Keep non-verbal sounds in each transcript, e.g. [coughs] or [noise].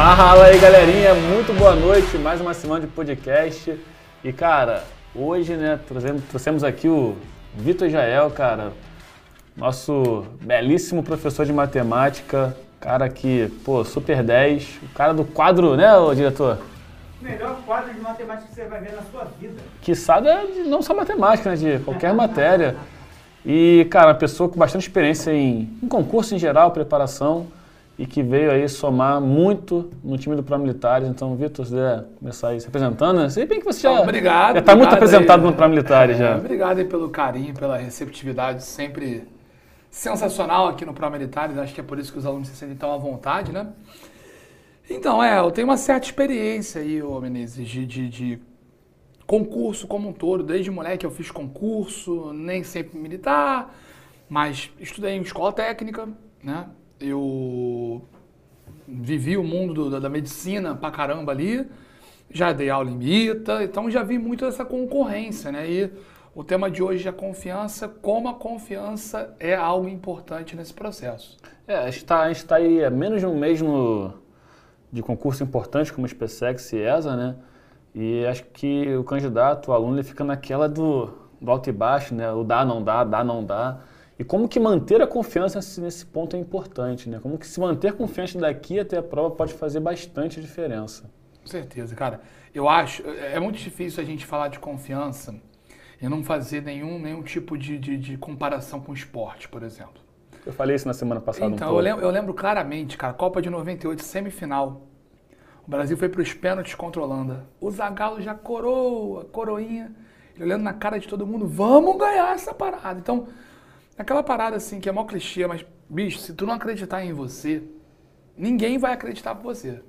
Fala aí, galerinha, muito boa noite, mais uma semana de podcast. E cara, hoje, né, trouxemos, trouxemos aqui o Vitor Jael, cara, nosso belíssimo professor de matemática, cara que, pô, super 10, o cara do quadro, né, ô diretor? Melhor quadro de matemática que você vai ver na sua vida. Que sabe é não só matemática, né, de qualquer matéria. E, cara, uma pessoa com bastante experiência em, em concurso em geral, preparação, e que veio aí somar muito no time do Pró-Militares. Então, Vitor, se quiser começar aí se apresentando, né? Sei bem que você já obrigado, está muito apresentado aí. no Pró-Militares É, já. Obrigado aí pelo carinho, pela receptividade sempre sensacional aqui no Pró-Militares. Acho que é por isso que os alunos se sentem tão à vontade, né? Então, é, eu tenho uma certa experiência aí, ô Menezes, de, de, de concurso como um todo. Desde moleque eu fiz concurso, nem sempre militar, mas estudei em escola técnica, né? Eu vivi o mundo do- da, medicina pra caramba ali, já dei aula em ITA, então já vi muito essa concorrência, né? E o tema de hoje é a confiança, como a confiança é algo importante nesse processo. É, a gente está tá aí há menos de um mês no, de concurso importante como SpaceX e ESA, né? E acho que o candidato, o aluno, ele fica naquela do, do alto e baixo, né? O dá, não dá, dá, não dá. E como que manter a confiança nesse, ponto é importante, né? Como que se manter confiante daqui até a prova pode fazer bastante diferença. Com certeza, cara. Eu acho, é é muito difícil a gente falar de confiança e não fazer nenhum, nenhum tipo de, de, de comparação com o esporte, por exemplo. Eu falei isso na semana passada um Então, pouco. eu lembro, eu lembro claramente, cara, Copa de 98, semifinal. O Brasil foi para os pênaltis contra a Holanda. O Zagallo já coroa, coroinha, olhando na cara de todo mundo, vamos ganhar essa parada. Então, aquela parada assim, que é mó clichê, mas, bicho, se tu não acreditar em você, ninguém vai acreditar por você.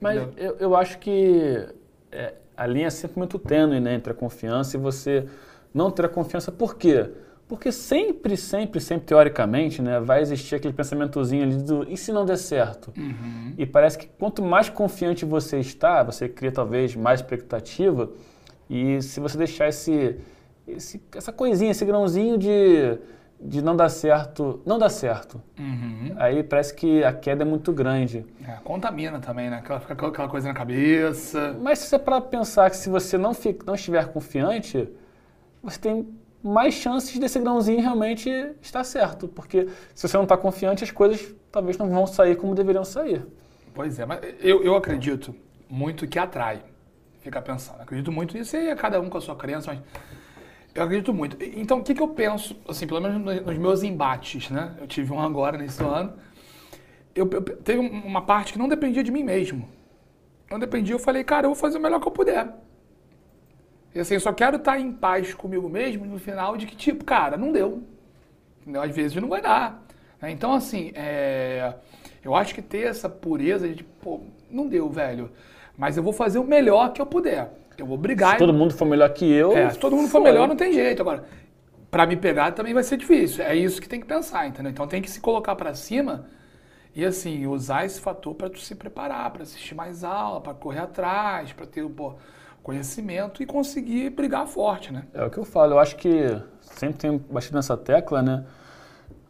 Mas eu, eu acho que é, a linha é sempre muito tênue né, entre a confiança e você não ter a confiança. Por quê? Porque sempre, sempre, sempre, teoricamente, né, vai existir aquele pensamentozinho ali do e se não der certo? E parece que quanto mais confiante você está, você cria talvez mais expectativa. E se você deixar esse, esse- essa coisinha, esse grãozinho de, de não dar certo, não dá certo. Aí parece que a queda é muito grande. É, contamina também, né? Aquela, fica aquela coisa na cabeça. Mas se é para pensar que se você não, fica, não estiver confiante, você tem mais chances desse grãozinho realmente estar certo. Porque se você não está confiante, as coisas talvez não vão sair como deveriam sair. Pois é, mas eu, eu acredito muito que atrai. Fica pensando. Acredito muito nisso e é cada um com a sua crença, mas eu acredito muito. Então, o que, que eu penso, assim, pelo menos nos, meus embates, né? Eu tive um agora nesse ano. Eu, eu teve um- uma parte que não dependia de mim mesmo. Não dependia, eu falei, cara, eu vou fazer o melhor que eu puder. E assim, eu só quero estar em paz comigo mesmo no final de que, tipo, cara, não deu. Entendeu? Às vezes não vai dar. né? Então, assim, é, eu acho que ter essa pureza de, pô, não deu, velho. Mas eu vou fazer o melhor que eu puder. Eu vou brigar. Se todo mundo for melhor que eu. É, se todo mundo for melhor, não tem jeito. Agora, pra me pegar também vai ser difícil. É isso que tem que pensar, entendeu? Então tem que se colocar pra cima e, assim, usar esse fator pra tu se preparar, pra assistir mais aula, pra correr atrás, pra ter pô, conhecimento e conseguir brigar forte, né? É o que eu falo. Eu acho que sempre tenho batido nessa tecla, né?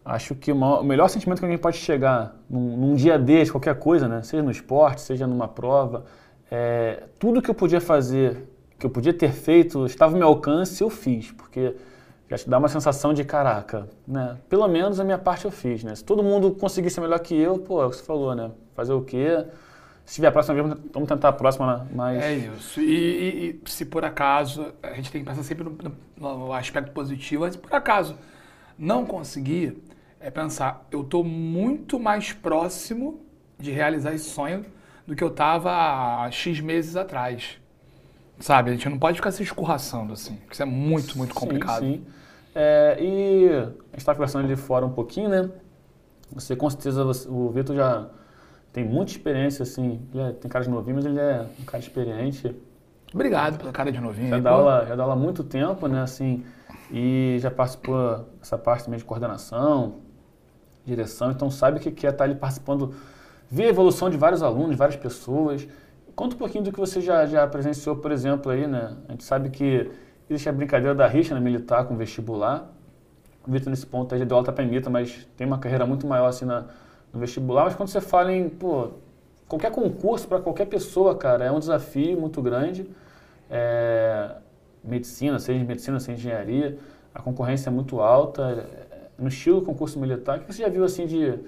Acho que o melhor sentimento que alguém pode chegar num, num dia desse, qualquer coisa, né? Seja no esporte, seja numa prova, é, tudo que eu podia fazer, que eu podia ter feito, estava ao meu alcance, eu fiz. Porque já te dá uma sensação de, caraca, né? Pelo menos a minha parte eu fiz, né? Se todo mundo conseguir ser melhor que eu, pô, é o que você falou, né? Fazer o quê? Se tiver a próxima vez, vamos- tentar a próxima, né? mas... É isso. E, e- e se por acaso, a gente tem que pensar sempre no- no aspecto positivo, mas se por acaso não conseguir, é pensar, eu estou muito mais próximo de realizar esse sonho do que eu estava há X meses atrás. Sabe? A gente não pode ficar se escorraçando assim, porque isso é muito, muito complicado. Sim, sim. É, e a gente estava conversando ali fora um pouquinho, né? Você, com certeza, você- o Vitor já tem muita experiência, assim. Ele é- tem cara de novinho, mas ele é um cara experiente. Obrigado pela cara de novinho. Já dá, aula, já dá aula há muito tempo, né? Assim, e já participou dessa parte também de coordenação, direção, então sabe o que que é estar ali participando, ver a evolução de vários alunos, de várias pessoas. Conta um pouquinho do que você já, já presenciou, por exemplo, aí, né? A gente sabe que existe a brincadeira da rixa na militar com vestibular. O Vitor, nesse ponto, aí já deu alta para mas tem uma carreira muito maior assim na, no vestibular. Mas quando você fala em, pô, qualquer concurso para qualquer pessoa, cara, é um desafio muito grande. É, medicina, seja medicina, seja engenharia, a concorrência é muito alta. É, no estilo concurso militar, o que você já viu assim de,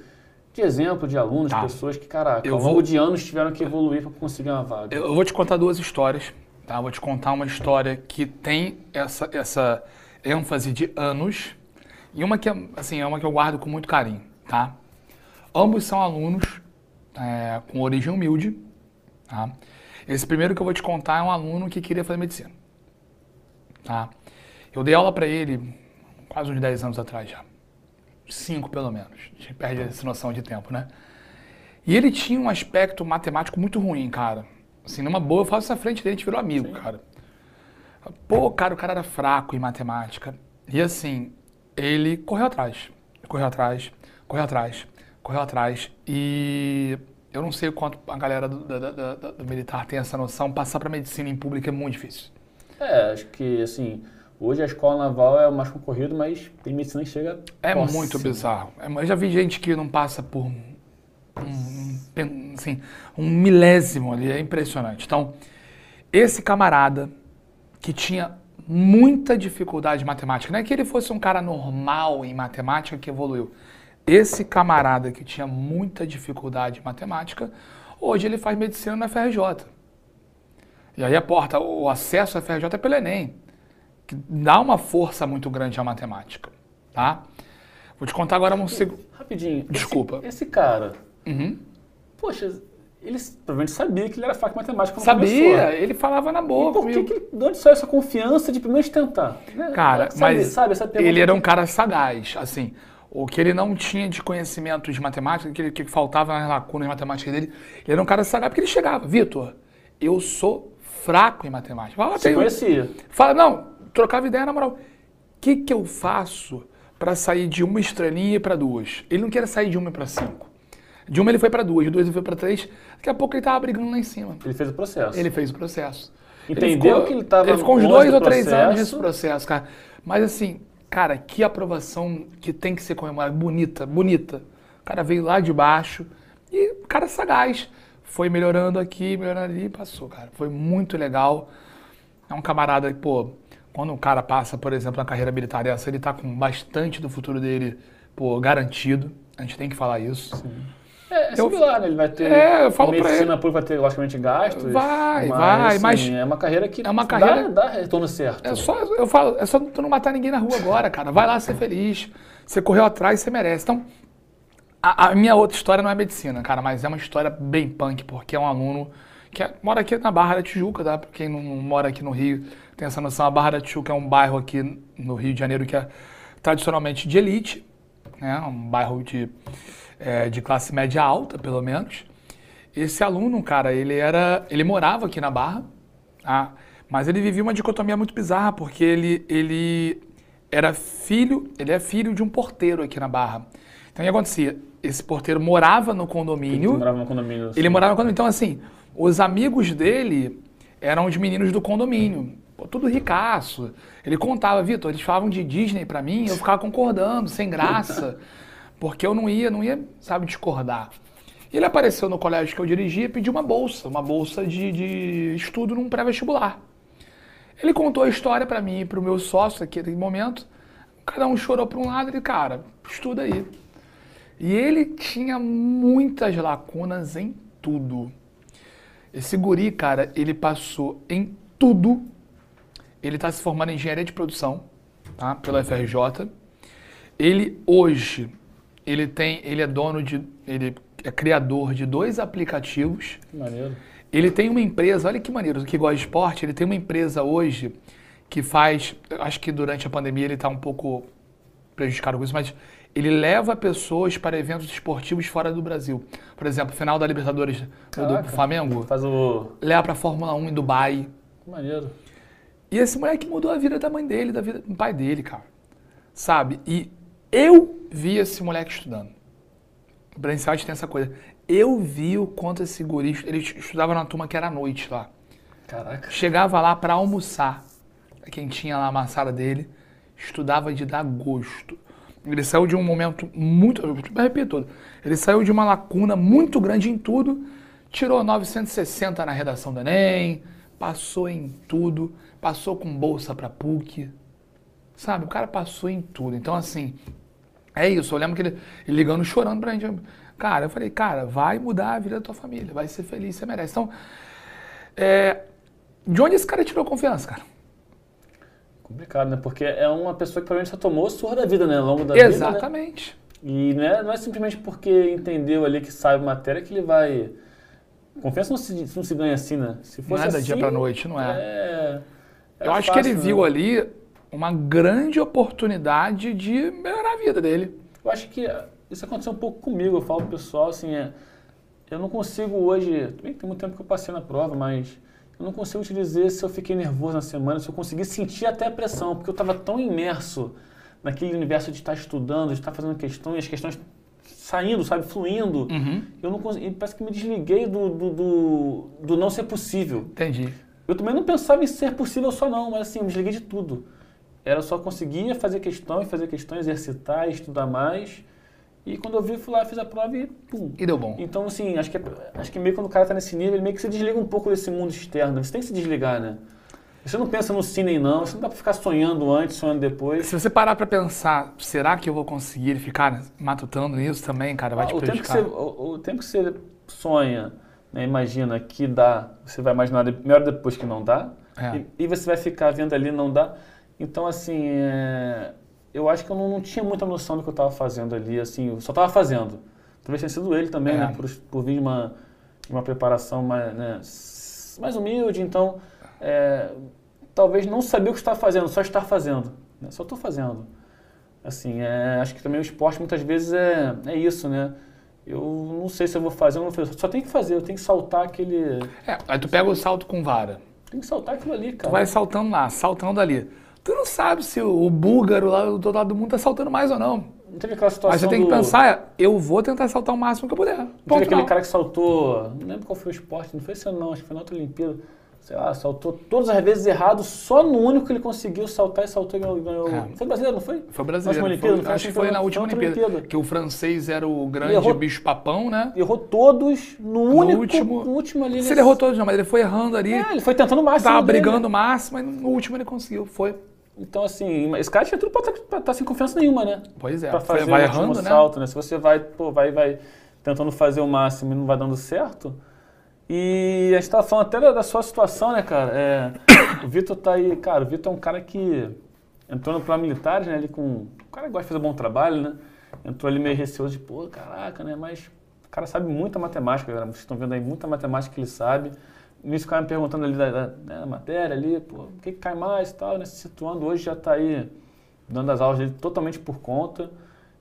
de exemplo de alunos, Tá. pessoas que, caraca, Eu ao longo vou- de anos tiveram que evoluir para conseguir uma vaga? Eu vou te contar duas histórias, tá? Eu Vou te contar uma história que tem essa, essa ênfase de anos e uma que, é, assim, é uma que eu guardo com muito carinho, tá? Ambos são alunos é, com origem humilde, tá? Esse primeiro que eu vou te contar é um aluno que queria fazer medicina, tá? Eu dei aula para ele quase uns 10 anos atrás já. Cinco, pelo menos. A gente perde essa noção de tempo, né? E ele tinha um aspecto matemático muito ruim, cara. Assim, numa boa, eu faço essa frente dele, a gente virou amigo, cara. Pô, cara, o cara era fraco em matemática. E assim, ele correu atrás. Correu atrás, correu atrás, correu atrás. E eu não sei o quanto a galera do, da- da- do militar tem essa noção. Passar para medicina em público é muito difícil. É, acho que assim, hoje a escola naval é o mais concorrido, mas tem medicina que chega É próximo. muito bizarro. É, Eu já vi gente que não passa por um, um, assim, um milésimo ali, é impressionante. Então, esse camarada que tinha muita dificuldade em matemática, não é que ele fosse um cara normal em matemática que evoluiu. Esse camarada que tinha muita dificuldade em matemática, hoje ele faz medicina na FRJ. E aí a porta, o acesso à FRJ é pelo Enem, que dá uma força muito grande à matemática, tá? Vou te contar agora um segundo. Rapidinho. esse- Desculpa. Esse, cara, Uhum. poxa, ele provavelmente sabia que ele era fraco em matemática Sabia, começou. ele falava na E boa por que, que ele, de onde saiu essa confiança de primeiro tentar? Né? Cara, sabe, mas sabe, essa pergunta ele era um cara sagaz, assim. O que ele não tinha de conhecimento de matemática, o que, ele- que faltava nas lacunas de matemática dele, ele era um cara sagaz, porque ele chegava, Vitor, eu sou fraco em matemática. Fala, Você "Tenho- conhecia. Fala, não, trocava ideia na moral. O que, que eu faço para sair de uma estrelinha para duas? Ele não queria sair de uma para cinco. De uma ele foi para duas, de duas ele foi para três. Daqui a pouco ele tava brigando lá em cima. Ele fez o processo. Ele fez o processo. Entendeu que ele tava Ele ficou uns dois do ou três anos nesse processo, cara. Mas assim, cara, que aprovação que tem que ser comemorada. Bonita, bonita. O cara veio lá de baixo e o cara sagaz. Foi melhorando aqui, melhorando ali e passou, cara. Foi muito legal. É um camarada que, pô, quando o cara passa, por exemplo, na carreira militar dessa, ele tá com bastante do futuro dele, pô, garantido. A gente tem que falar isso. É, é Eu- similar, né? Ele vai ter. É, eu falo medicina ele. pública vai ter, logicamente, gastos. Vai, mas, vai, assim, mas É uma carreira que é uma dá- carreira- dá, retorno certo. É só, eu falo, é só tu não matar ninguém na rua agora, cara. Vai lá ser feliz. Você correu atrás, você merece. Então, a, a minha outra história não é medicina, cara, mas é uma história bem punk, porque é um aluno que é- mora aqui na Barra da Tijuca, tá? Pra quem não, não mora aqui no Rio, tem essa noção. A Barra da Tijuca é um bairro aqui no Rio de Janeiro que é tradicionalmente de elite, né? Um bairro de, é, de classe média alta, pelo menos. Esse aluno, cara, ele era, ele morava aqui na Barra, tá? mas ele vivia uma dicotomia muito bizarra, porque ele, ele era filho, ele é filho de um porteiro aqui na Barra. Então o que acontecia? Esse porteiro morava no Ele condomínio, morava no condomínio. ele morava no condomínio. Então, assim, os amigos dele eram os meninos do condomínio. Tudo ricaço. Ele contava, Vitor, eles falavam de Disney pra mim, eu ficava concordando, sem graça. [laughs] Porque eu não ia, não ia, sabe, discordar. Ele apareceu no colégio que eu dirigia e pediu uma bolsa, uma bolsa de, de estudo num pré-vestibular. Ele contou a história pra mim e pro meu sócio naquele momento. Cada um chorou pra um lado e, cara, estuda aí. E ele tinha muitas lacunas em tudo. Esse guri, cara, ele passou em tudo. Ele está se formando em engenharia de produção, tá? Pela FRJ. Ele hoje, ele tem, ele é dono de, ele é criador de dois aplicativos. Que maneiro. Ele tem uma empresa, olha que maneiro, que gosta de esporte, ele tem uma empresa hoje que faz, acho que durante a pandemia ele está um pouco prejudicado com isso, mas ele leva pessoas para eventos esportivos fora do Brasil. Por exemplo, final da Libertadores do, Caraca. do Flamengo, Faz o. leva para a Fórmula 1 em Dubai. Que maneiro. E esse moleque mudou a vida da mãe dele, da vida do pai dele, cara. Sabe? E eu vi esse moleque estudando. O Brainsight tem essa coisa. Eu vi o quanto esse guri... Ele estudava na turma que era à noite lá. Caraca. Chegava lá para almoçar. Quem tinha lá a maçada dele, estudava de dar gosto. Ele saiu de um momento muito. Eu repito, ele saiu de uma lacuna muito grande em tudo. tirou 960 na redação do Enem, passou em tudo, passou com bolsa pra PUC, sabe? O cara passou em tudo. Então, assim, é isso. Eu lembro que ele, ele ligando, chorando pra gente. Cara, eu falei, cara, vai mudar a vida da tua família, vai ser feliz, você merece. Então, é, de onde esse cara tirou confiança, cara? Complicado, né? Porque é uma pessoa que provavelmente só tomou surra da vida, né? Ao longo da vida. Exatamente. Né? E não é, não é simplesmente porque entendeu ali que sabe matéria que ele vai. Confiança não se, não se ganha assim, né? Se fosse Nada assim, dia pra noite, não é. é Eu acho que ele viu ali uma grande oportunidade de melhorar a vida dele. Eu acho que isso aconteceu um pouco comigo. Eu falo pro pessoal assim, é, eu não consigo hoje. Tem muito tempo que eu passei na prova, mas eu não consigo te dizer se eu fiquei nervoso na semana, se eu consegui sentir até a pressão, porque eu estava tão imerso naquele universo de estar estudando, de estar fazendo questões, as questões saindo, sabe, fluindo. Uhum. Eu não consegui, parece que me desliguei do, do, do, do, não ser possível. Entendi. Eu também não pensava em ser possível só não, mas assim, eu me desliguei de tudo. Era só conseguir fazer questões, fazer questões, exercitar, estudar mais. E quando eu vi, fui lá, fiz a prova e pum. E deu bom. Então, assim, acho que, acho que meio quando o cara tá nesse nível, ele meio que se desliga um pouco desse mundo externo. Você tem que se desligar, né? Você não pensa no cine não, você não dá pra ficar sonhando antes, sonhando depois. Se você parar pra pensar, será que eu vou conseguir ficar matutando nisso também, cara? Vai Ah, te o, tempo que prejudicar. você, o, o tempo que você sonha, né, imagina que dá, você vai imaginar melhor depois que não dá. É. E, e você vai ficar vendo ali não dá. Então, assim, é, eu acho que eu não, não tinha muita noção do que eu estava fazendo ali, assim, eu só estava fazendo. Talvez tenha sido ele também, É. né, por, por vir de uma, uma preparação mais, né, mais humilde, então, é, talvez não saber o que estava fazendo, só estar fazendo. né, Só estou fazendo. Assim, é, acho que também o esporte muitas vezes é, é isso, né? Eu não sei se eu vou fazer ou não vou fazer. Só tem que fazer, eu tenho que saltar aquele. É, aí tu pega o salto com vara. Tem que saltar aquilo ali, Tu cara. vai saltando lá, saltando ali. Tu não sabe se o, búlgaro lá do outro lado do mundo tá saltando mais ou não. Não teve aquela situação. Mas você tem que do- pensar, eu vou tentar saltar o máximo que eu puder. Não teve Ponto aquele final. cara que saltou. Não lembro qual foi o esporte, não foi esse ano não, acho que foi na outra Olimpíada. Sei lá, saltou todas as vezes errado, só no único que ele conseguiu saltar e saltou e ganhou. ganhou. É. Foi brasileiro, não foi? Foi brasileiro. Olimpíada, foi- não foi? acho que foi foi na última Olimpíada. Olimpíada. Que o francês era o grande errou- bicho papão, né? Errou todos no único. último- no último ali. Se ele errou todos, não, mas ele foi errando ali. É, ele foi tentando o máximo. Tava dele. brigando o máximo, mas no último ele conseguiu. Foi. Então, assim, esse cara tinha tudo pra estar sem confiança nenhuma, né? Pois é. Pra Foi- fazer vai o errando, né? salto, né? Se você vai, pô, vai, vai tentando fazer o máximo e não vai dando certo. E a gente tava falando até da, da sua situação, né, cara? É, [coughs] o Vitor tá aí, cara, o Vitor é um cara que entrou no plano militar, né? Ele com. O cara gosta de fazer bom trabalho, né? Entrou ali meio receoso de, pô, caraca, né? Mas o cara sabe muita matemática, galera. Vocês estão vendo aí muita matemática que ele sabe. Nisso ficava me perguntando ali da, da, né, da matéria ali, pô, o que, que cai mais e tal, né? Se situando, hoje já tá aí dando as aulas dele totalmente por conta.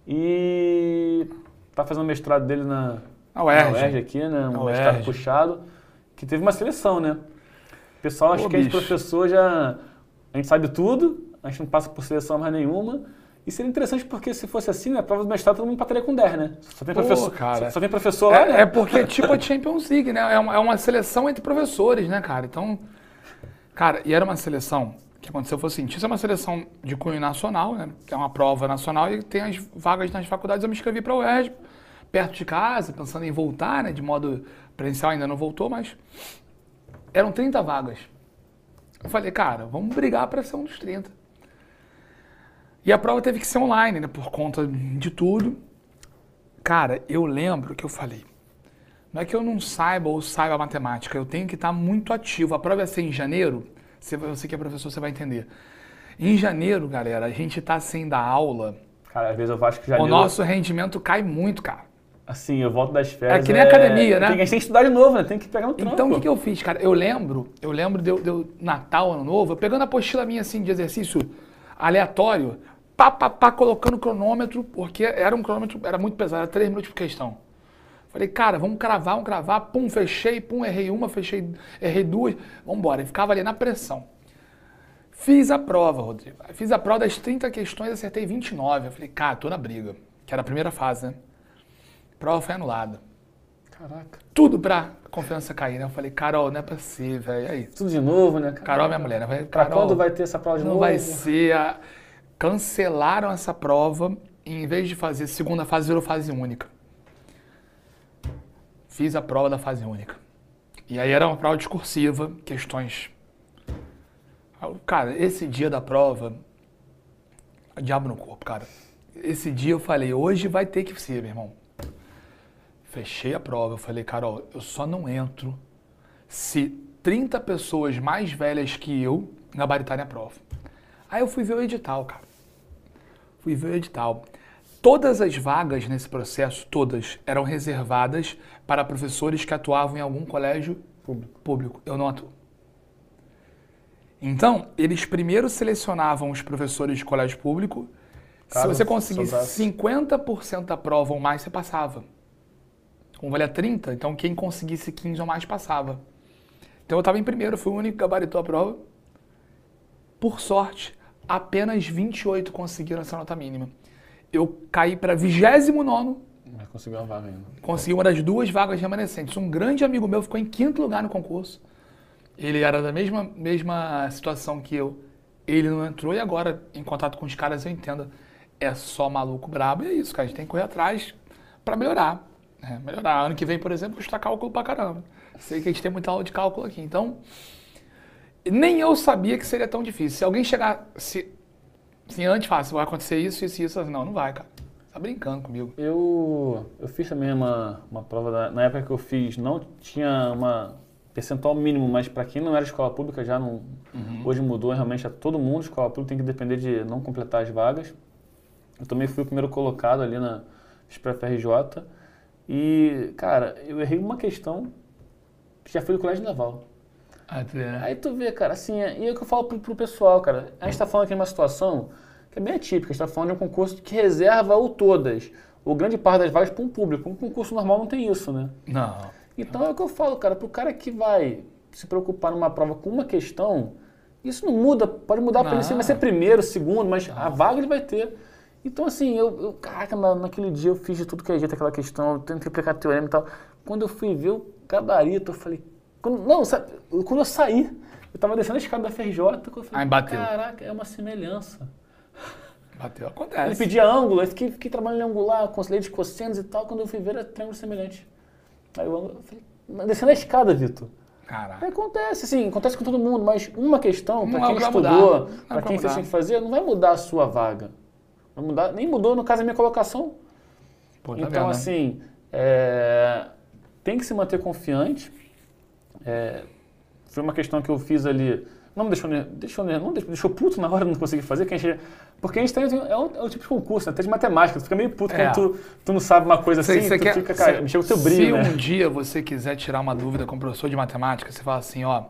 E tá fazendo o mestrado dele na, A UERJ. na UERJ aqui, né? Um Na mestrado puxado, que teve uma seleção, né? O pessoal acha que a gente bicho. professor já. A gente sabe tudo, a gente não passa por seleção mais nenhuma. E seria interessante porque se fosse assim, né? A prova do mestrado todo mundo empataria com 10, né? Só tem Pô, professor, cara. Só, tem professor lá, É, né? é porque é tipo a Champions League, né? É uma, é uma seleção entre professores, né, cara? Então, cara, e era uma seleção que aconteceu foi assim, isso é uma seleção de cunho nacional, né? Que é uma prova nacional e tem as vagas nas faculdades. Eu me inscrevi para o UERJ, perto de casa, pensando em voltar, né? De modo presencial ainda não voltou, mas eram 30 vagas. Eu falei, cara, vamos brigar para ser um dos 30. E a prova teve que ser online, né? Por conta de tudo. Cara, eu lembro que eu falei, não é que eu não saiba ou saiba matemática, eu tenho que estar muito ativo. A prova ia ser em janeiro, você, você que é professor, você vai entender. Em janeiro, galera, a gente tá sem dar aula, Cara, às vezes eu acho que já o nosso rendimento cai muito, cara. Assim, eu volto das férias. É que nem academia, né? Tem, a gente tem que estudar de novo, né? Tem que pegar no trampo. Então, o que, que eu fiz, cara? Eu lembro, eu lembro de, de Natal, Ano Novo, eu pegando a apostila minha, assim, de exercício aleatório, pá, pá, pá, colocando cronômetro, porque era um cronômetro, era muito pesado, era 3 minutos por questão. Falei, cara, vamos cravar, vamos cravar, pum, fechei, pum, errei uma, fechei, errei duas, vamos embora. E ficava ali na pressão. Fiz a prova, Rodrigo. Fiz a prova das 30 questões, acertei 29. Eu falei, cara, tô na briga. Que era a primeira fase, né? Prova foi anulada Caraca. tudo pra confiança cair, né? Eu falei, Carol, não é pra ser, velho. Aí? Tudo de novo, né? Carol, minha mulher, né? Falei, Pra Carol, quando vai ter essa prova de não novo? vai ser. a- Cancelaram essa prova e em vez de fazer segunda fase, virou fase única. fiz a prova da fase única. E aí era uma prova discursiva, questões. Cara, esse dia da prova, diabo no corpo, cara. Esse dia eu falei, hoje vai ter que ser, meu irmão. Fechei a prova, eu falei, Carol, eu só não entro se 30 pessoas mais velhas que eu gabaritarem a prova. Aí eu fui ver o edital, cara. Fui ver o edital. Todas as vagas nesse processo, todas, eram reservadas para professores que atuavam em algum colégio Público. público. Eu não atuo. Então, eles primeiro selecionavam os professores de colégio público. Cara, Se você conseguisse sobrasse. 50% da prova ou mais, você passava. Como valia 30, então quem conseguisse 15 ou mais passava. Então eu estava em primeiro, fui o único que gabaritou a prova. Por sorte, apenas 28 conseguiram essa nota mínima. Eu caí para 29 Mas conseguiu uma vaga ainda. consegui uma das duas vagas remanescentes. Um grande amigo meu ficou em quinto lugar no concurso. Ele era da mesma, mesma situação que eu. Ele não entrou e agora, em contato com os caras, eu entendo. É só maluco brabo e é isso, cara. A gente tem que correr atrás para melhorar. Né? Melhorar. Ano que vem, por exemplo, custa cálculo pra caramba. Sei que a gente tem muita aula de cálculo aqui. Então, nem eu sabia que seria tão difícil. Se alguém chegar. Se, se antes falasse, vai acontecer isso, isso, isso. Não, não vai, cara. Tá brincando comigo. Eu, eu fiz também uma, uma prova, da- na época que eu fiz, não tinha uma percentual mínimo, mas para quem não era escola pública já não. Hoje mudou, realmente é todo mundo, escola pública tem que depender de não completar as vagas. Eu também fui o primeiro colocado ali na FRJ. E, cara, eu errei uma questão que já foi do colégio naval. Ah, tu né? Aí tu vê, cara, assim, é- e é o que eu falo pro, pro pessoal, cara. A gente tá falando aqui de uma situação que é bem atípica. A gente tá falando de um concurso que reserva ou todas, ou grande parte das vagas para um público. Um concurso normal não tem isso, né? Não. Então é o que eu falo, cara, pro cara que vai se preocupar numa prova com uma questão, isso não muda, pode mudar para ele, Não. sim, vai ser primeiro, segundo, mas a vaga ele vai ter. Então, assim, eu, eu caraca, na- naquele dia eu fiz de tudo que é jeito aquela questão, eu tentei aplicar teorema e tal. Quando eu fui ver o gabarito, eu falei, quando- não, sabe, quando eu saí, eu tava descendo a escada da FRJ, eu falei, Aí bateu. caraca, é uma semelhança. Bateu, Ele [laughs] acontece. pedia ângulo, eu fiquei, fiquei trabalhando em angular, conselhei de cossenos e tal, quando eu fui ver era triângulo semelhante. Aí eu, eu falei, descendo a escada, Vitor. Caraca. Acontece, sim, acontece com todo mundo, mas uma questão, para quem estudou, para pra quem fez tinha que fazer, não vai mudar a sua vaga. Vai mudar, nem mudou, no caso, a minha colocação. Pô, tá então, vendo, né? assim, é, tem que se manter confiante. É, foi uma questão que eu fiz ali. Não me deixou, deixou, não deixou, deixou puto na hora de não conseguir fazer. Que a gente, porque a gente tem. É o, é o tipo de concurso, né? Até de matemática. Tu fica meio puto É. quando tu, tu não sabe uma coisa Você- assim. você tu quer- fica, cara, se- mexeu o teu brilho, Se né? um dia você quiser tirar uma dúvida com o professor de matemática, você fala assim, ó,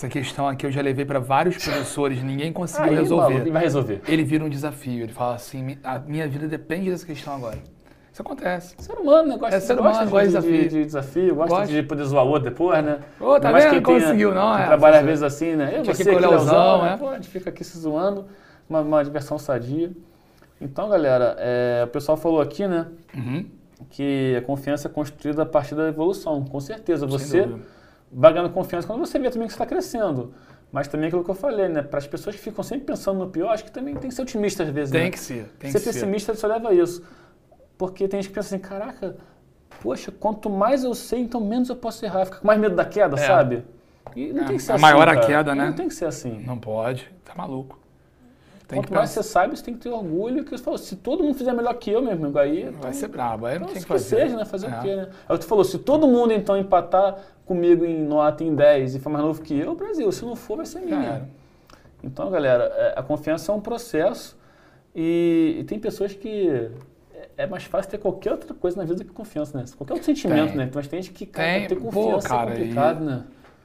essa questão aqui eu já levei para vários professores, ninguém conseguiu Aí, resolver. maluco, vai resolver. Ele vira um desafio, ele fala assim, "Mi- a minha vida depende dessa questão agora. Isso acontece. Ser humano, né? Gosta, É ser gosta humano, de, gosta de de, desafio. de desafio, gosta Gosta. de poder zoar o outro depois, né? Ô, tá vendo? quem Conseguiu, não, quem é. trabalha às vezes assim, né? Eu, você que Leozão, zão, né? né? Gente fica aqui se zoando, uma, uma diversão sadia. Então, galera, é, o pessoal falou aqui, né? Uhum. Que a confiança é construída a partir da evolução. Com certeza, Sem você dúvida. Vai ganhando confiança quando você vê também que você está crescendo. Mas também aquilo que eu falei, né? Para as pessoas que ficam sempre pensando no pior, acho que também tem que ser otimista às vezes, Tem né? que ser, tem ser que ser. pessimista só leva a isso. Porque tem gente que pensa assim, caraca, poxa, quanto mais eu sei, então menos eu posso errar. Fica com mais medo da queda, É. sabe? E não É, tem que ser a assim. maior a cara. queda, né? Não tem que ser assim. Não pode, tá maluco. Tem Quanto que mais você sabe, você tem que ter orgulho. Que falou, se todo mundo fizer melhor que eu, meu amigo, aí. Vai então- ser brabo, aí não então, tem que que fazer. seja, né? Fazer É. o quê, né? Aí tu falou, se todo mundo então empatar comigo em nota em 10 e for mais novo que eu, Brasil. Se não for, vai ser minha. Então, galera, é, a confiança é um processo e, e tem pessoas que é- é mais fácil ter qualquer outra coisa na vida do que confiança, né? Qualquer outro sentimento, Tem. né? Mas tem gente que, cara, Tem. ter Pô, confiança cara, é complicado, e- né?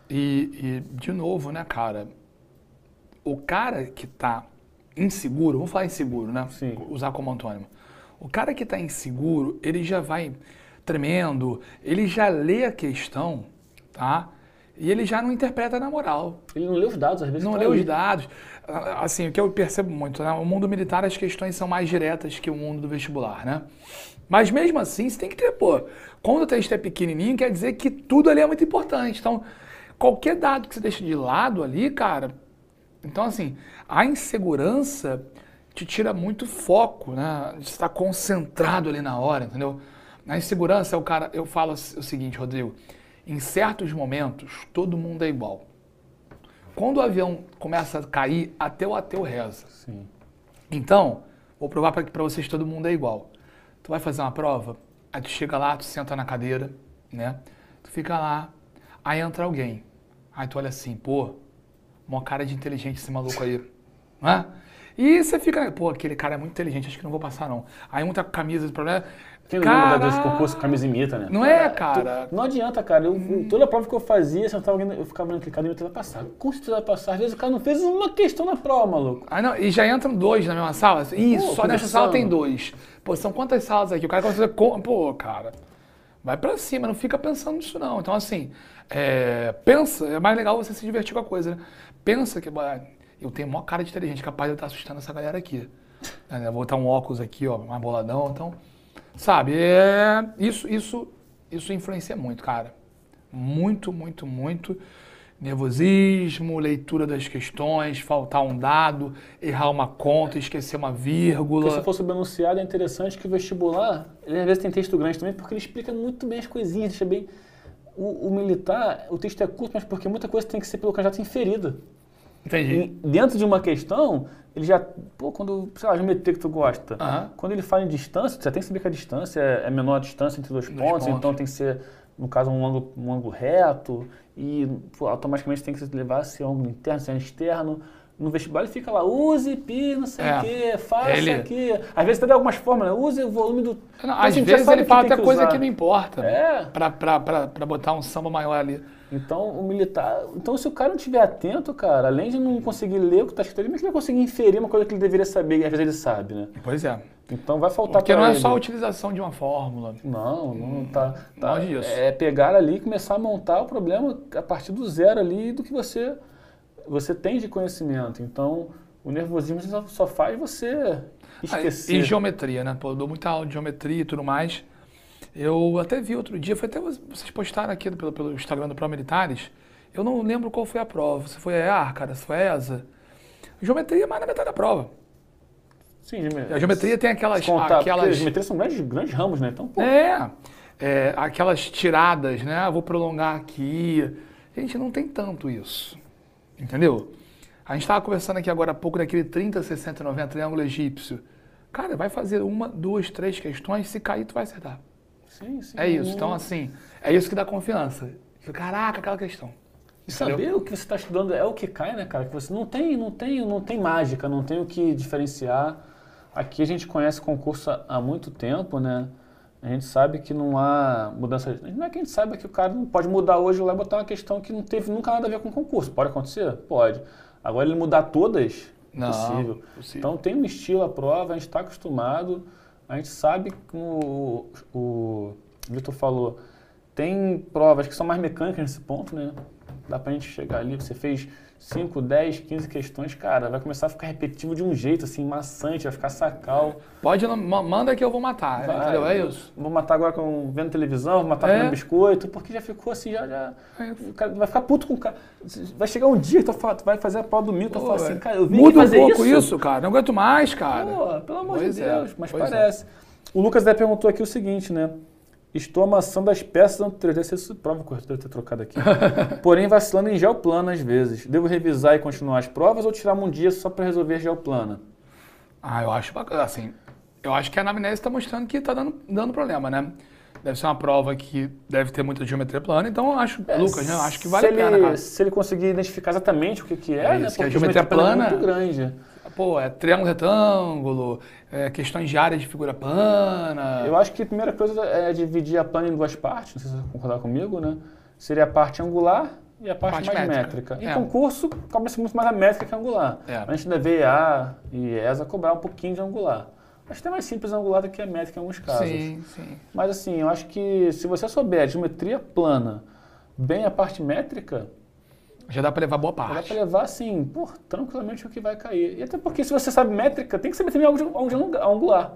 E, e, de novo, né, cara? O cara que tá inseguro, vamos falar inseguro, né? Sim. Usar como antônimo. O cara que tá inseguro, ele já vai tremendo, ele já lê a questão, tá? E ele já não interpreta na moral. Ele não lê os dados, às vezes. Não tá lê ali. os dados. Ah, Assim, o que eu percebo muito, né? O mundo militar, as questões são mais diretas que o mundo do vestibular, né? Mas mesmo assim, você tem que ter, pô, quando o texto é pequenininho, quer dizer que tudo ali é muito importante. Então, qualquer dado que você deixa de lado ali, cara. Então, assim, a insegurança te tira muito foco, né? De estar concentrado ali na hora, entendeu? Na insegurança, é o cara, eu falo o seguinte, Rodrigo, em certos momentos, todo mundo é igual. Quando o avião começa a cair, até o ateu reza. Sim. Então, vou provar para para vocês todo mundo é igual. Tu vai fazer uma prova, aí tu chega lá, tu senta na cadeira, né? Tu fica lá, aí entra alguém. Aí tu olha assim, pô, uma cara de inteligente esse maluco aí. Não é? E você fica, pô, aquele cara é muito inteligente, acho que não vou passar não. Aí um tá com camisa problema. Quem não lembra Cara, dos concursos camisa imita, né? Não é, cara? Tu- não adianta, cara. Eu, toda prova que eu fazia, eu, tava, eu ficava olhando aquele cara e vai passar. Com certeza vai passar. Às vezes o cara não fez uma questão na prova, maluco. Ah, não, e já entram dois na mesma sala? Pô, só nessa sala tem dois. Pô, são quantas salas aqui? O cara consegue. com- Pô, cara, vai pra cima, não fica pensando nisso, não. Então, assim, é, pensa, é mais legal você se divertir com a coisa, né? Pensa que, eu tenho maior cara de inteligente, capaz de estar assustando essa galera aqui. É, eu vou botar um óculos aqui, ó, mais boladão, então. Sabe, é, isso, isso, isso influencia muito, cara. Muito, muito, muito. Nervosismo, leitura das questões, faltar um dado, errar uma conta, esquecer uma vírgula. Porque se for sobre enunciado, é interessante que o vestibular, ele às vezes tem texto grande também, porque ele explica muito bem as coisinhas, deixa bem... O, o militar, o texto é curto, mas porque muita coisa tem que ser pelo candidato inferida. Entendi. E dentro de uma questão, ele já. Pô, quando. Sei lá, geometria que tu gosta. Aham. Quando ele fala em distância, você tem que saber que a distância é é menor a distância entre dois, Dois pontos, pontos. então tem que ser, no caso, um ângulo, um ângulo reto, e pô, automaticamente tem que se levar se é ângulo interno, se é externo. No vestibular ele fica lá, use pi, não sei É. o quê, faça Ele- aqui. Às vezes tem algumas fórmulas, né? use o volume do. Não, Então, às assim, já vezes ele fala até coisa usar. que não importa. É. Pra, pra, pra, pra botar um samba maior ali. Então, o militar. Então, se o cara não estiver atento, cara, além de não conseguir ler o que está escrito é que ele vai conseguir inferir uma coisa que ele deveria saber e às vezes ele sabe, né? Pois é. Então vai faltar Porque não é ele. só a utilização de uma fórmula. Não, não tá. tá longe disso. é pegar ali e começar a montar o problema a partir do zero ali do que você, você tem de conhecimento. Então, o nervosismo só, só faz você Ah, esquecer. E geometria, né? Pô, eu dou muita aula de geometria e tudo mais. Eu até vi outro dia, foi até vocês postaram aqui pelo, pelo Instagram do Pro Militares. Eu não lembro qual foi a prova. Se foi a EAR, cara, se foi a ESA. Geometria é mais na metade da prova. Sim, geometria. A geometria tem aquelas. Contar, aquelas geometria são grandes, grandes ramos, né? Então, pô, É, é, aquelas tiradas, né? Ah, vou prolongar aqui. Gente, não tem tanto isso. Entendeu? A gente estava conversando aqui agora há pouco daquele 30, 60, 90 triângulo egípcio. Cara, vai fazer uma, duas, três questões, se cair, tu vai acertar. Sim, sim. É isso. Então, assim, é isso que dá confiança. Caraca, aquela questão. E saber o que você está estudando é o que cai, né, cara? Que você não tem, não tem, não tem mágica, não tem o que diferenciar. Aqui a gente conhece concurso há- muito tempo, né? A gente sabe que não há mudança. Não é que a gente saiba que o cara não pode mudar hoje lá e botar uma questão que não teve nunca nada a ver com concurso. Pode acontecer? Pode. Agora ele mudar todas, Não, possível. possível. Então tem um estilo à prova, a gente está acostumado, a gente sabe que o, o Vitor falou, tem provas que são mais mecânicas nesse ponto, né? Dá pra gente chegar ali, você fez 5, 10, 15 questões, cara, vai começar a ficar repetitivo de um jeito, assim, maçante, vai ficar sacal. Pode, manda que eu vou matar. Vai, entendeu? É isso. Vou matar agora com vendo televisão, vou matar É. comendo biscoito, porque já ficou assim, já, já É. vai ficar puto com o cara. Vai chegar um dia tu vai fazer a prova domingo, tu falar assim, velho, cara, eu vim Muda aqui um fazer pouco isso. isso. cara. Não aguento mais, cara. Pô, pelo amor Pois de é, Deus, mas pois é. parece. O Lucas até perguntou aqui o seguinte, né? Estou amassando as peças no 3D, você prova que eu devo ter trocado aqui. [laughs] Porém, vacilando em geoplana às vezes. Devo revisar e continuar as provas ou tirar um dia só para resolver geoplana? Ah, eu acho bacana. Assim, eu acho que a anamnese está mostrando que está dando, dando problema, né? Deve ser uma prova que deve ter muita geometria plana, então eu acho, Lucas, né? Eu acho que vale a pena, cara. Se ele conseguir identificar exatamente o que, que é, É né? isso, que a Porque geometria plana- é muito grande. Pô, é triângulo retângulo, é questões de área de figura plana. Eu acho que a primeira coisa é dividir a plana em duas partes, não sei se você concordar comigo, né? Seria a parte angular e a parte, Parte mais métrica. métrica. Em É. concurso, cobra-se muito mais a métrica que a angular. É. A gente deve EA e ESA cobrar um pouquinho de angular. Acho até mais simples a angular do que a métrica em alguns casos. Sim, sim. Mas assim, eu acho que se você souber geometria plana, bem a parte métrica, Já dá pra levar boa dá parte. para levar assim, por tranquilamente o que vai cair. E até porque se você sabe métrica, tem que saber também algo de, algo de angular.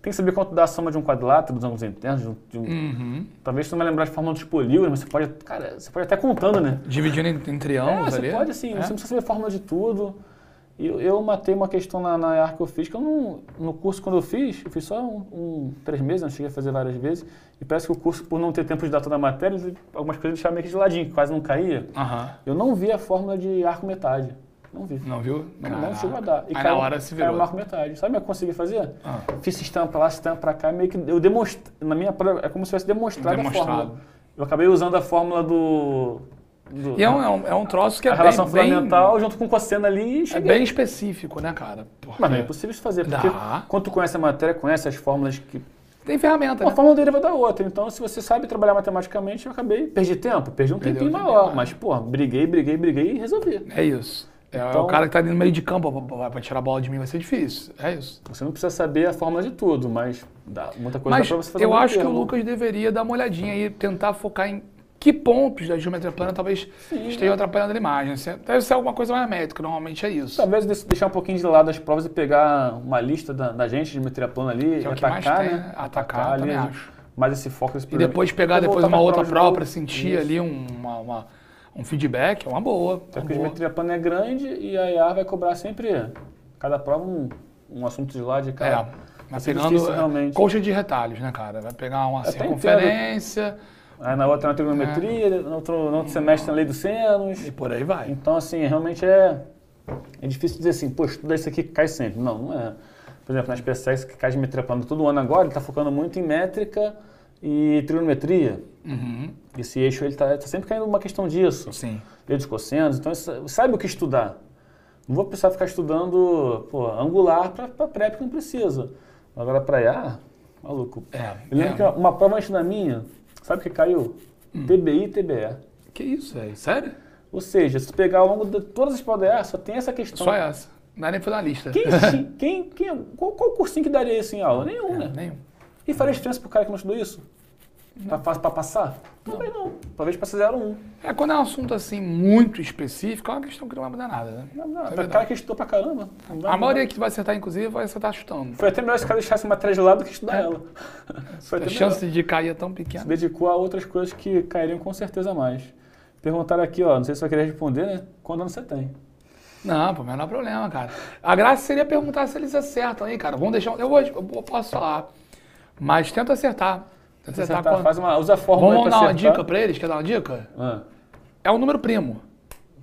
Tem que saber quanto dá a soma de um quadrilátero, dos ângulos internos, de um, de um- Uhum. Talvez você não vai lembrar de fórmula dos polígonos, mas você pode, cara, você pode até contando, né? Dividindo em, em É, triângulos você ali. pode assim, É. você não precisa saber a fórmula de tudo. E eu, eu matei uma questão na, na AR que eu fiz, que eu não, no curso quando eu fiz, eu fiz só um, um- três meses, não cheguei a fazer várias vezes, e parece que o curso, por não ter tempo de dar toda a matéria, algumas coisas deixavam meio que de ladinho, que quase não caía. Aham. Eu não vi a fórmula de arco metade. Não vi. Não viu? Não, não chegou a dar. Aí caiu- na hora se caiu virou. o arco metade. Sabe o que eu consegui fazer? Ah. Fiz sistema pra lá, sistema pra cá, meio que eu demonstrei. Na minha prova, é como se tivesse demonstrado, Demonstrado. a fórmula. Eu acabei usando a fórmula do. Do E é um, é um, é um troço que é a relação bem, bem, fundamental junto com o cosseno ali e é cheguei. bem específico, né, cara? Porque Mas não é impossível de fazer, porque Dá. quando tu conhece a matéria, conhece as fórmulas que. Tem ferramenta, Uma né? fórmula deriva da outra. Então, se você sabe trabalhar matematicamente, eu acabei. Perdi tempo, perdi um Perdeu tempinho um maior. mais. Mas, pô, briguei, briguei, briguei e resolvi. É isso. É, Então- o cara que tá ali no meio de campo pra tirar a bola de mim vai ser difícil. É isso. Você não precisa saber a fórmula de tudo, mas dá muita coisa pra você fazer eu acho que o termo. Lucas deveria dar uma olhadinha e tentar focar em que pontos da geometria plana talvez estejam atrapalhando a imagem. Deve ser alguma coisa mais métrica, normalmente é isso. Talvez deixar um pouquinho de lado as provas e pegar uma lista da, da gente de meteria plana ali é atacar, tem, né? Atacar, também ali, acho. Mais esse foco, esse E depois pegar depois uma outra prova para sentir Isso. ali um- uma, uma- um feedback, é uma boa. Uma porque a geometria plana é grande e a IA vai cobrar sempre, cada prova, um, um assunto de lado de É, cada. vai Vai pegando difícil, é, realmente. colcha de retalhos, né, cara? Vai pegar uma Até circunferência Aí na outra na trigonometria, no, outro, no outro semestre na lei dos senos. e por aí vai. Então, assim, realmente é, é difícil dizer assim, pô, estuda isso aqui que cai sempre. Não, não é. Por exemplo, na SpaceX, que cai de metria plana todo ano agora, ele está focando muito em métrica e trigonometria. Uhum. Esse eixo, ele está sempre caindo uma questão disso. Sim. Lei dos cossenos, então isso- sabe o que estudar. Não vou precisar ficar estudando pô, angular para pré, porque não precisa. Agora para IA, maluco. É, Eu lembro é. que uma prova antes da minha, sabe o que caiu? Hum. TBI e TBE. Que isso, velho? Sério? Ou seja, se pegar ao longo de todas as IA, só tem essa questão. Só essa. Não dá nem pra dar lista. Quem, [laughs] quem, quem, qual, qual cursinho que daria isso em aula? Nenhum, É, né? nenhum. E faria diferença pro cara que não estudou isso? Pra, pra, pra passar? Também não. Talvez pra 01. É quando é um assunto assim muito específico, é uma questão que não vai mudar nada, né? Não, não, É pra verdade. cara que estudou pra caramba. não A maioria que vai acertar, inclusive, vai acertar chutando. Foi até melhor se o cara deixasse uma matéria de lado do que estudar ela. [laughs] Foi A chance de cair é tão melhor. pequena. Se dedicou a outras coisas que cairiam com certeza mais. Perguntaram aqui, ó, não sei se você vai querer responder, né? Quando ano você tem? Não, pô, menor problema, cara. A graça seria perguntar se eles acertam aí, cara. Vamos deixar. Eu, vou, eu posso falar. Mas tenta acertar. Acertar, Acertar, quando- faz uma, usa a fórmula Vamos dar uma dica pra eles? Quer dar uma dica? Ah, É um número primo.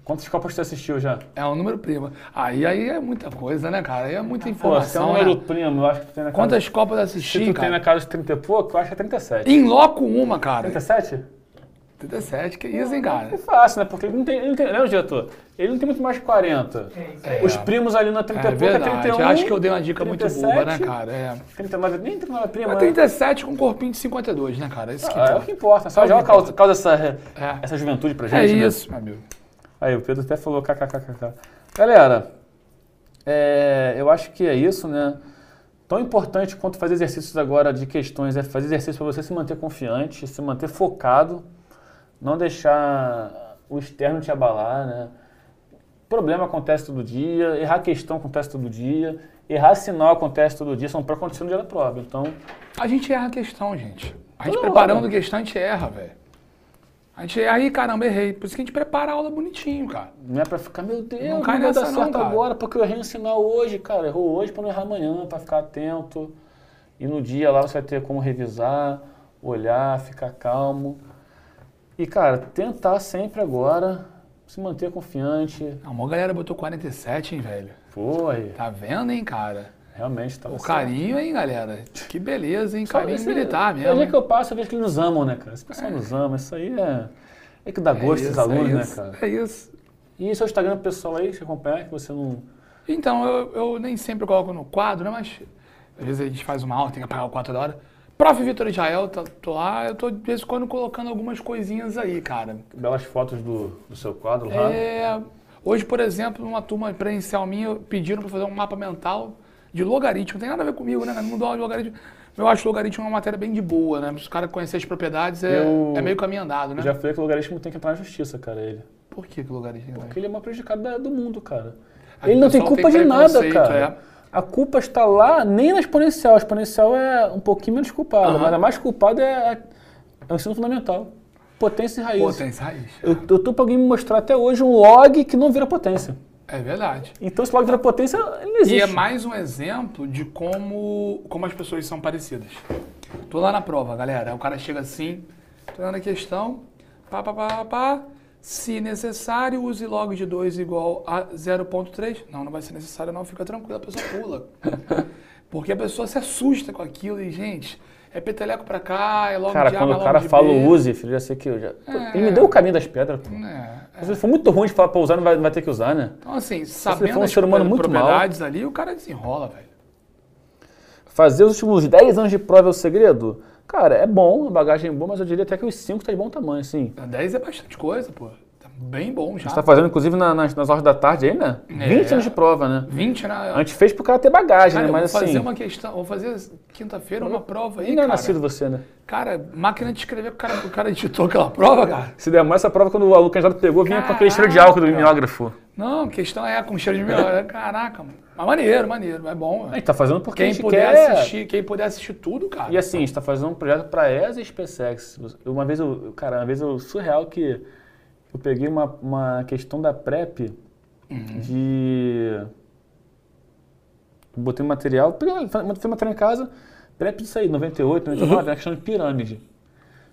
quantos copos você assistiu já? É um número primo. Aí, aí é muita coisa, né, cara? Aí é muita Pô, se é informação. um número né? primo, eu acho que tu tem na casa... Quantas copas Se assisti, tu tem cara? na casa de 30 e pouco, eu acho que é 37. Em loco uma, cara. 37? 37, que isso, hein, É cara? fácil, né? Porque ele não tem, ele não tem, né, diretor? Ele não tem muito mais de 40. É. Os primos ali na 30 É e pouco é verdade. 31. Acho que eu dei uma dica muito boa, né, 37, cara? É. 39, nem 39 prima, Mas né? 37 com um corpinho de 52, né, cara? Isso que Ah, é o importa. que importa. Só É o que causa, causa essa, É. essa juventude pra É gente, né? isso, meu amigo. Aí, o Pedro até falou kkkk. Galera, é, eu acho que é isso, né? Tão importante quanto fazer exercícios agora de questões é fazer exercício para você se manter confiante, se manter focado, não deixar o externo te abalar, né? Problema acontece todo dia, errar questão acontece todo dia, errar sinal acontece todo dia, são para acontecer no dia da prova. Então, A gente erra a questão, gente. A gente preparando mundo. a questão, a gente erra, velho. A gente erra caramba, errei. Por isso que a gente prepara a aula bonitinho, cara. não é para ficar, meu Deus, Não não, cai vai dar não, certo cara. agora porque eu errei um sinal hoje, cara. Errou hoje para não errar amanhã, para ficar atento. E no dia lá você vai ter como revisar, olhar, ficar calmo. E, cara, tentar sempre agora se manter confiante. A maior galera botou 47, hein, velho. Foi, Tá vendo, hein, cara? realmente tá O carinho, hein, galera? Que beleza, hein? Só Carinho esse- militar mesmo. hein? que eu passo, eu vejo que eles nos amam, né, cara? Esse pessoal nos ama. Isso aí é, é que dá gosto É dos isso, alunos, é né, isso, cara? É isso. E seu Instagram pessoal aí, que você acompanha, que você não... Então, eu, eu nem sempre coloco no quadro, né? Mas às vezes a gente faz uma aula, tem que apagar o quadro da hora. Prof. Vitor Israel, tá, tô lá, eu tô de vez em quando colocando algumas coisinhas aí, cara. Belas fotos do, do seu quadro lá. É, hoje, por exemplo, numa turma presencial minha, pediram para fazer um mapa mental de logaritmo. Não tem nada a ver comigo, né? Não dou aula de logaritmo. Eu acho logaritmo uma matéria bem de boa, né? Se o cara conhecer as propriedades, é, Eu- é meio caminho andado, né? Eu já falei que o logaritmo tem que entrar na justiça, cara, ele. Por que, que logaritmo? Porque ele é o maior prejudicado da- do mundo, cara. Ah, ele não tem culpa tem de nada, cara. é. A culpa está lá nem na exponencial. A exponencial é um pouquinho menos culpada, Aham. mas a mais culpada é, a- é o ensino fundamental. Potência e raiz. Potência raiz. Eu, eu tô pra alguém me mostrar até hoje um log que não vira potência. É verdade. Então esse log vira potência, ele não E existe. é mais um exemplo de como, como as pessoas são parecidas. Tô lá na prova, galera. O cara chega assim, tô lá na questão, pá, pá, pá, pá, pá. Se necessário, use log de 2 igual a 0.3. Não, não vai ser necessário não, fica tranquilo, a pessoa pula. [laughs] Porque a pessoa se assusta com aquilo e, gente, é peteleco pra cá, é log Cara, de A, quando é o cara fala B. use, filho, já sei que eu já... É. Ele me deu o caminho das pedras, pô. É, Se for muito ruim de falar pra usar, não vai, não vai ter que usar, né? Então, assim, sabendo for um ser humano muito propriedades ali, o cara desenrola, velho. Fazer os últimos 10 anos de prova é o segredo? Cara, é bom, a bagagem é boa, mas eu diria até que os 5 tá de bom tamanho, assim. 10 é bastante coisa, pô. Tá bem bom A já. gente tá fazendo, inclusive, na- nas, nas horas da tarde aí, né? É. 20 anos de prova, né? 20, né? A gente fez pro cara ter bagagem, Cara, né? Mas vou fazer assim. uma questão, vou fazer quinta-feira uma prova aí, Ainda é nascido você, né? Cara, máquina de escrever, o cara, o cara editou aquela prova, cara. Se demora essa prova, quando o aluno candidato pegou, vinha com aquele cheiro de Caraca. álcool do mimeógrafo. Não, a questão é com cheiro de melhor. Caraca, mano. Mas maneiro, maneiro, é bom. A gente tá fazendo porque a Quem gente puder quer... assistir, quem puder assistir tudo, cara. E assim, a gente tá fazendo um projeto pra ESA e SpaceX. Uma vez eu, cara, uma vez eu, surreal que eu peguei uma, uma questão da PrEP de... Botei um material, peguei, fiz material em casa, PrEP disso aí, 98, 99, era uma questão de pirâmide.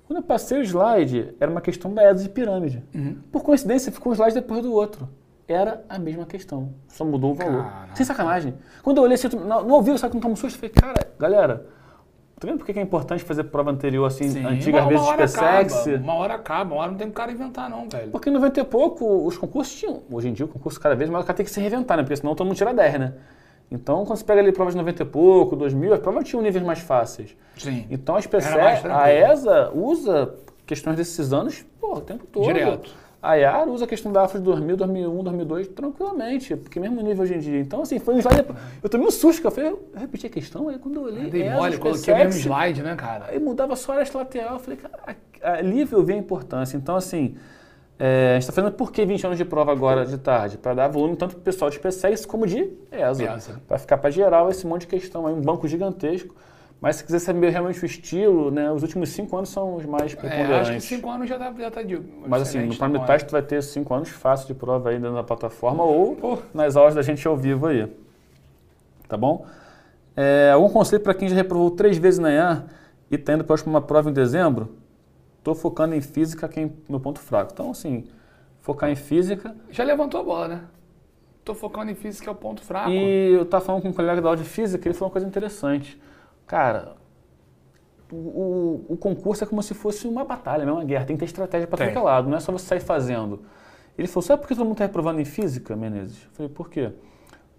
Quando eu passei o slide, era uma questão da ESA de pirâmide. Por coincidência, ficou um slide depois do outro. Era a mesma questão, só mudou o valor. Caraca. Sem sacanagem. Quando eu olhei assim, não, não ouvi, só que não tomou susto, eu falei, cara, galera, tá vendo por que é importante fazer prova anterior assim, Sim, antiga, às vezes SpaceX? acaba, Uma hora acaba, uma hora não tem o cara inventar, não, velho. Porque em 90 e pouco, os concursos tinham. Hoje em dia, o concurso cada vez mais o cara tem que se reinventar, né? Porque senão todo mundo tira 10, né? Então, quando você pega ali provas de 90 e pouco, 2000, as provas tinham níveis mais fáceis. Sim. Então, a tranquilo. a ESA usa questões desses anos, pô, o tempo todo. Direto. A IAR usa a questão da AFRA de 2000, 2001, 2002 tranquilamente, porque mesmo nível hoje em dia. Então, assim, foi um slide. Eu tomei um susto, que eu falei, eu repeti a questão, aí quando eu olhei. Dei ESA, mole, coloquei o mesmo slide, né, cara? Aí mudava só a área lateral. Eu falei, cara, ali eu vi a importância. Então, assim, é, a gente está fazendo por que 20 anos de prova agora de tarde? Para dar volume tanto para o pessoal de SpaceX como de. ESA. Para ficar para geral esse monte de questão aí, um banco gigantesco. Mas se quiser saber realmente o estilo, né, os últimos cinco anos são os mais É, preponderantes. acho que cinco anos já tá, já tá de. Mas assim, no excelente, plano tá teste tu vai ter cinco anos fácil de prova aí dentro da plataforma ou nas aulas da gente ao vivo aí. Tá bom? É, algum conselho para quem já reprovou três vezes na EA e está indo para a última prova em dezembro? Estou focando em física, que é meu ponto fraco. Então, assim, focar em física. Já levantou a bola, né? Tô focando em física, é o ponto fraco. E eu estava falando com um colega da aula de física, ele falou uma coisa interessante. Cara, o, o- concurso é como se fosse uma batalha, não é uma guerra. Tem que ter estratégia para todo lado, não é só você sair fazendo. Ele falou, sabe por que todo mundo está reprovando em física, Menezes? Eu falei, por quê?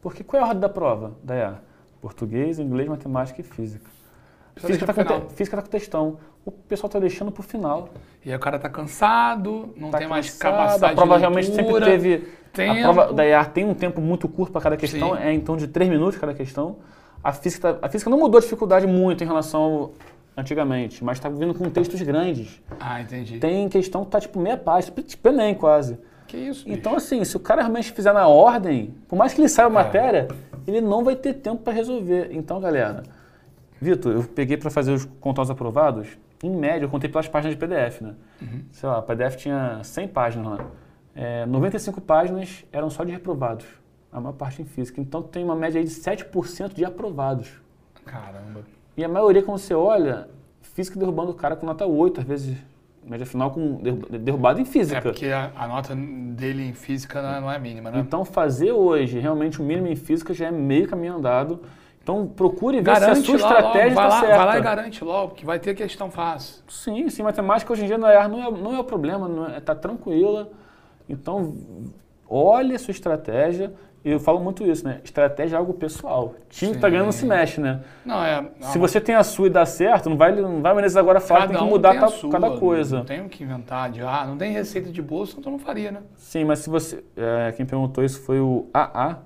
Porque qual é a ordem da prova da EA? Português, inglês, matemática e física. Física está com, te- física tá com textão. O pessoal está deixando para o final. E aí o cara tá cansado, não Tá tem mais cansado, capacidade A prova realmente sempre teve. tempo. A prova da EA tem um tempo muito curto para cada questão, Sim. é em torno de 3 minutos cada questão. A física, tá- a física não mudou a dificuldade muito em relação ao antigamente, mas está vindo com textos grandes. Ah, entendi. Tem questão que tá tipo meia página, tipo Enem quase. Que isso, bicho? Então, assim, se o cara realmente fizer na ordem, por mais que ele É. saiba a matéria, ele não vai ter tempo para resolver. Então, galera, Vitor, eu peguei para fazer os contatos aprovados, em média, eu contei pelas páginas de PDF, né? Uhum. Sei lá, o PDF tinha 100 páginas lá. É, 95 páginas eram só de reprovados, a maior parte em física. Então, tem uma média aí de 7% de aprovados. Caramba. E a maioria, quando você olha, física derrubando o cara com nota 8, às vezes, média final com derru- derrubado em física. É porque a, a nota dele em física não é, não é mínima, né? Então, fazer hoje realmente o mínimo em física já é meio caminho andado. Então, procure ver se a Garante sua lá, estratégia vai, está certa. vai lá e garante logo, que vai ter questão fácil. Sim, sim, matemática hoje em dia na EAR não é, não é o problema, não é, tá tranquila. Então, olhe a sua estratégia. Eu falo muito isso, né? Estratégia é algo pessoal. Time que tá ganhando não se mexe, né? Não, é. Se você tem a sua e dá certo, não vai, não vai Menezes agora falar, tem que um mudar tem a ta- sua, cada coisa. Não tem o que inventar de ah, não tem receita de bolsa, então não faria, né? Sim, mas se você. é, quem perguntou isso foi o AA,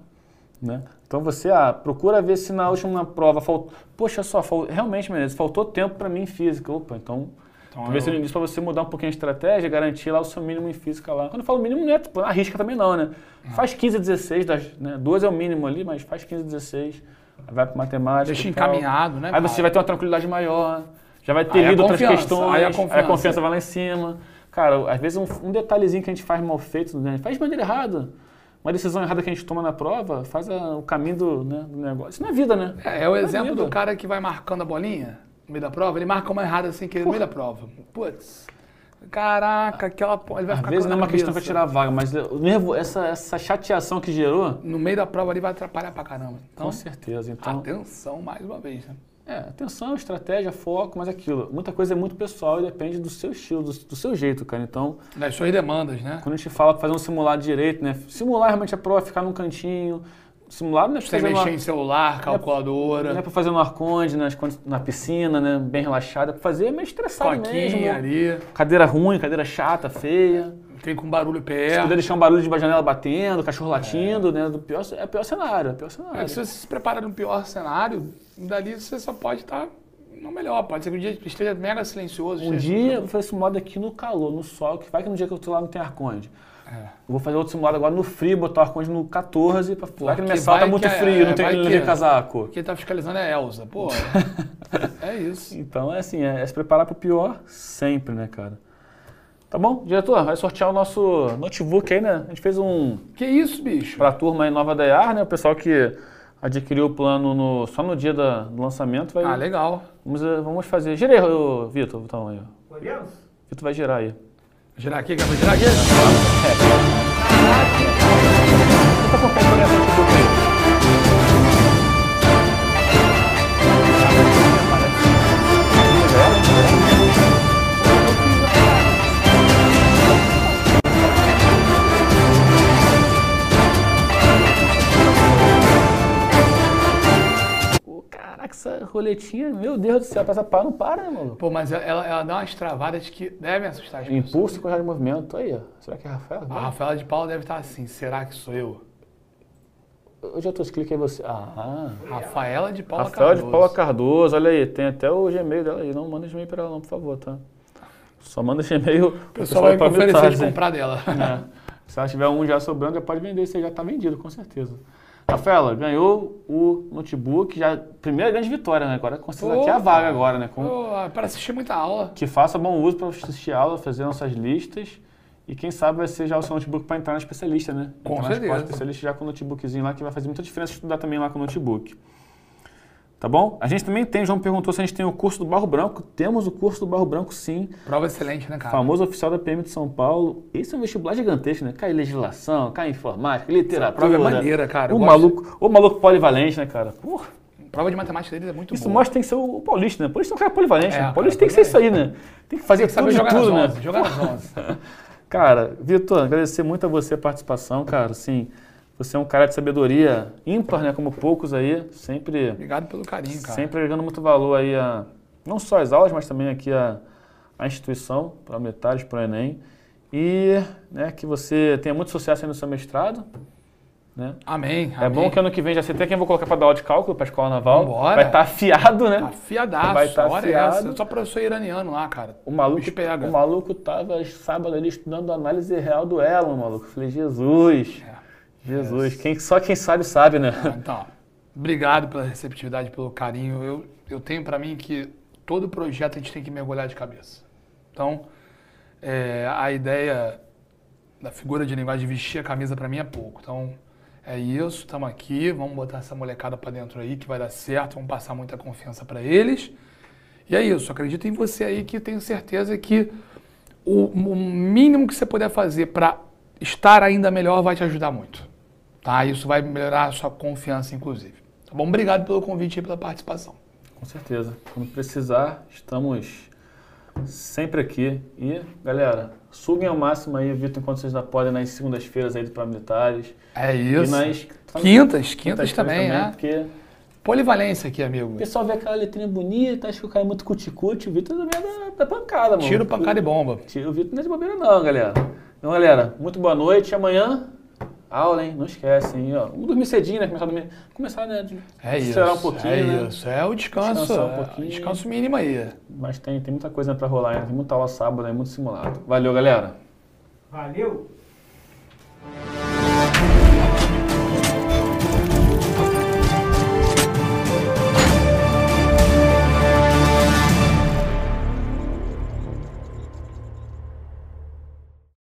né? Então você ah, procura ver se na última prova faltou. Poxa só, fal- realmente, Menezes, faltou tempo para mim em física. Opa, então. Então, Talvez eu- seja isso para você mudar um pouquinho a estratégia, garantir lá o seu mínimo em física lá. Quando eu falo mínimo, não é tipo, arrisca também não, né? Faz 15 a 16, das, né? Duas é o mínimo ali, mas faz 15 a 16. Aí vai para matemática. Deixa encaminhado, né? Aí você cara? vai ter uma tranquilidade maior, já vai ter Aí a lido outras confiança, questões, aí a confiança. vai lá em cima. Cara, às vezes um, um detalhezinho que a gente faz mal feito, né? faz de maneira errada. uma decisão errada que a gente toma na prova faz a- o caminho do, né, do negócio. Isso é vida, né? É, é o exemplo vida. do cara que vai marcando a bolinha no meio da prova, ele marca uma errada sem querer no meio da prova. Putz, caraca, aquela... Ele vai Às ficar vezes com não é uma questão para cabeça. tirar a vaga, mas o nervo, essa, essa chateação que gerou, No meio da prova ali vai atrapalhar pra caramba. Então, com certeza. Então, atenção mais uma vez, né? é, atenção, estratégia, foco, mas aquilo. Muita coisa é muito pessoal e depende do seu estilo, do, do seu jeito, cara. Então, Das suas demandas, né? quando a gente fala pra fazer um simulado direito, né? Simular realmente a prova, ficar num cantinho. Simulado não é Sem fazer mexer em celular, não é calculadora, pra fazer no arconde, na piscina, né? Bem relaxado. É pra fazer meio estressado mesmo. ali, Cadeira ruim, cadeira chata, feia. tem com barulho Se puder deixar um barulho de janela batendo, cachorro latindo, né? Do pior, é o pior cenário, é pior cenário. É, se você se prepara no pior cenário, dali você só pode estar no melhor. Pode ser que o dia esteja mega silencioso. Um dia eu esse simulado aqui no calor, no sol, que vai que no dia que eu tô lá não tem arconde. É. Eu vou fazer outro simulado agora no frio, botar o arconde no 14, pra vai que que sala tá muito é- frio, não é, tem que levei é. casaco. Quem tá fiscalizando é a Elza. Pô, [laughs] é isso. Então é assim, é, é se preparar pro pior sempre, né, cara? Tá bom? Diretor, vai sortear o nosso notebook aí, né? A gente fez um Que isso, bicho? pra turma aí nova da EAR, né? O pessoal que adquiriu o plano no- só no dia da- do lançamento vai. Ah, legal. Vamos, eh, vamos fazer. Ô, Vitor, então aí. Podemos? Vitor vai girar aí. Girar aqui, quer girar aqui? Tenta conferir qual é a essa roletinha, meu Deus do céu, essa pá não para, né, mano? Pô, mas ela, ela dá umas travadas que devem assustar as. Impulso e coragem de movimento. Aí, ó. Será que é a Rafael? A Rafaela de Paula deve estar assim, será que sou eu? Eu já tô, aí você. Ah, Rafaela de Paula Rafael de Cardoso. Paula Cardoso, olha aí, tem até o Gmail dela aí. Não manda Gmail pra ela não, por favor, tá? Só manda Gmail. O pessoal vai me pra oferecer de comprar dela. É. Se ela tiver um já sobrando, já pode vender, você já tá vendido, com certeza. Rafaela, ganhou o notebook, já primeira grande vitória, né? Agora certeza aqui a vaga agora, né? Com- para assistir muita aula. que faça bom uso para assistir aula, fazer nossas listas. E quem sabe vai ser já o seu notebook para entrar na especialista, né? Com entrar na certeza. escola especialista já com o notebookzinho lá, que vai fazer muita diferença estudar também lá com o notebook. Tá bom? A gente também tem, João perguntou se a gente tem o curso do Barro Branco. Temos o curso do Barro Branco, sim. Prova excelente, né, cara? Famoso oficial da PM de São Paulo. Esse é um vestibular gigantesco, né? Cai legislação, cai informática, literatura. prova é maneira, cara. O maluco, o maluco polivalente, né, cara? Porra. Prova de matemática deles é muito Isso boa. mostra que tem que ser o paulista, né? Paulista é um cara polivalente, É, né? cara, Paulista tem que ser isso aí, né? Tem que fazer Tem que tudo jogar tudo, nas né? 11, jogar nas 11. [laughs] Cara, Vitor, agradecer muito a você a participação, cara. Assim, você é um cara de sabedoria ímpar, né? Como poucos aí. Sempre, Obrigado pelo carinho, cara. sempre agregando muito valor aí a não só as aulas, mas também aqui a, a instituição, para metade, para o Enem. E né, que você tenha muito sucesso aí no seu mestrado. Né? Amém, É amém. bom que ano que vem já sei até quem vou colocar para dar aula de cálculo para a escola naval. Vambora. Vai estar afiado, né? Afiadaço, Vai tá hora é afiado. Eu sou professor iraniano lá, cara. O maluco, o maluco tava sábado ali estudando análise real do Elon, maluco. Falei, Jesus, É. Jesus. Quem, só quem sabe, sabe, né? Então, obrigado pela receptividade, pelo carinho. Eu, eu tenho pra mim que todo projeto a gente tem que mergulhar de cabeça. Então, é, a ideia da figura de linguagem de vestir a camisa pra mim é pouco. Então, é isso, estamos aqui, vamos botar essa molecada pra dentro aí que vai dar certo, vamos passar muita confiança pra eles. E é isso, acredito em você aí que tenho certeza que o, o mínimo que você puder fazer pra estar ainda melhor vai te ajudar muito. Tá? Isso vai melhorar a sua confiança, inclusive. Tá bom? Obrigado pelo convite e pela participação. Com certeza. Quando precisar, estamos sempre aqui. E, galera, suguem ao máximo aí, Vitor, enquanto vocês ainda podem, nas segundas-feiras aí do Paramilitares. É E isso. nas Quintas, quintas também, né? Porque Polivalência aqui, amigo. o pessoal vê aquela letrinha bonita, acha que o cara é muito cuticute. O Vitor também é da, da pancada, mano. Tiro, pancada e bomba. Tira o Vitor não é de bobeira não, galera. Então, galera, muito boa noite. Amanhã, Aula, hein? Não esquece, hein? Vamos dormir cedinho, né? Começar a dormir. Começar, né? De é isso. um pouquinho. É né? isso. É o descanso. Descansar um é, pouquinho. Descanso mínimo aí. Mas tem, tem muita coisa né, pra rolar, hein? Tem muita aula sábado, é muito simulado. Valeu, galera. Valeu!